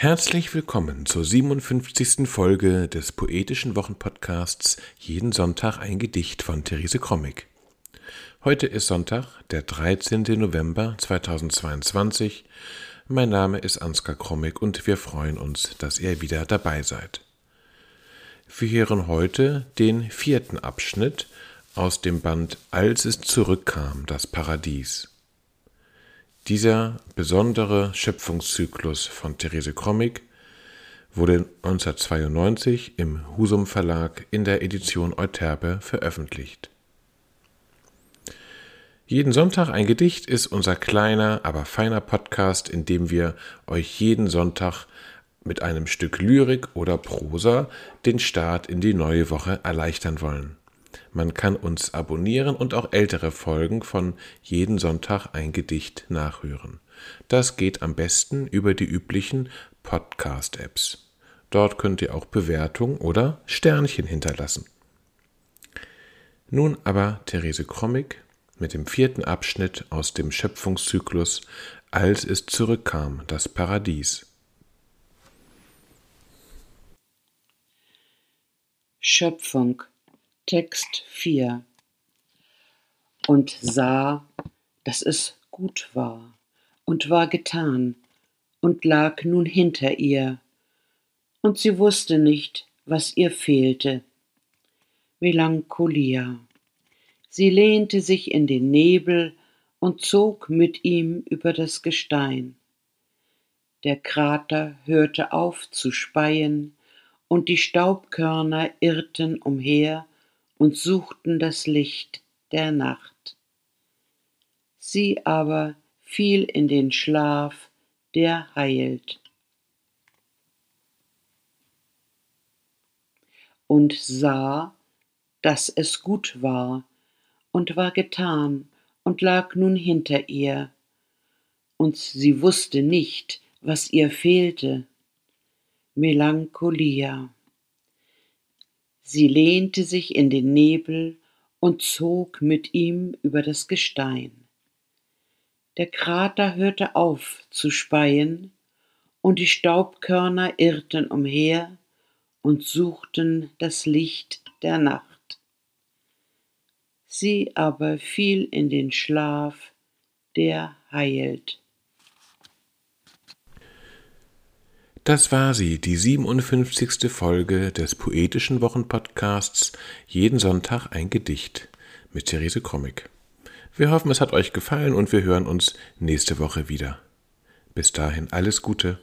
Herzlich willkommen zur 57. Folge des poetischen Wochenpodcasts Jeden Sonntag ein Gedicht von Therese Krommig. Heute ist Sonntag, der 13. November 2022. Mein Name ist Ansgar Krommig und wir freuen uns, dass ihr wieder dabei seid. Wir hören heute den vierten Abschnitt aus dem Band Als es zurückkam, das Paradies. Dieser besondere Schöpfungszyklus von Therese Krommig wurde 1992 im Husum Verlag in der Edition Euterpe veröffentlicht. Jeden Sonntag ein Gedicht ist unser kleiner, aber feiner Podcast, in dem wir euch jeden Sonntag mit einem Stück Lyrik oder Prosa den Start in die neue Woche erleichtern wollen. Man kann uns abonnieren und auch ältere Folgen von jeden Sonntag ein Gedicht nachhören. Das geht am besten über die üblichen Podcast-Apps. Dort könnt ihr auch Bewertung oder Sternchen hinterlassen. Nun aber Therese Krommig mit dem vierten Abschnitt aus dem Schöpfungszyklus Als es zurückkam, das Paradies. Schöpfung Text 4 Und sah, dass es gut war und war getan und lag nun hinter ihr, und sie wusste nicht, was ihr fehlte. Melancholia. Sie lehnte sich in den Nebel und zog mit ihm über das Gestein. Der Krater hörte auf zu speien, und die Staubkörner irrten umher und suchten das Licht der Nacht. Sie aber fiel in den Schlaf, der heilt. Und sah, dass es gut war, und war getan, und lag nun hinter ihr, und sie wusste nicht, was ihr fehlte. Melancholia. Sie lehnte sich in den Nebel und zog mit ihm über das Gestein. Der Krater hörte auf zu speien, und die Staubkörner irrten umher und suchten das Licht der Nacht. Sie aber fiel in den Schlaf, der heilt. Das war sie, die 57. Folge des poetischen Wochenpodcasts Jeden Sonntag ein Gedicht mit Therese Krommig. Wir hoffen, es hat euch gefallen und wir hören uns nächste Woche wieder. Bis dahin alles Gute.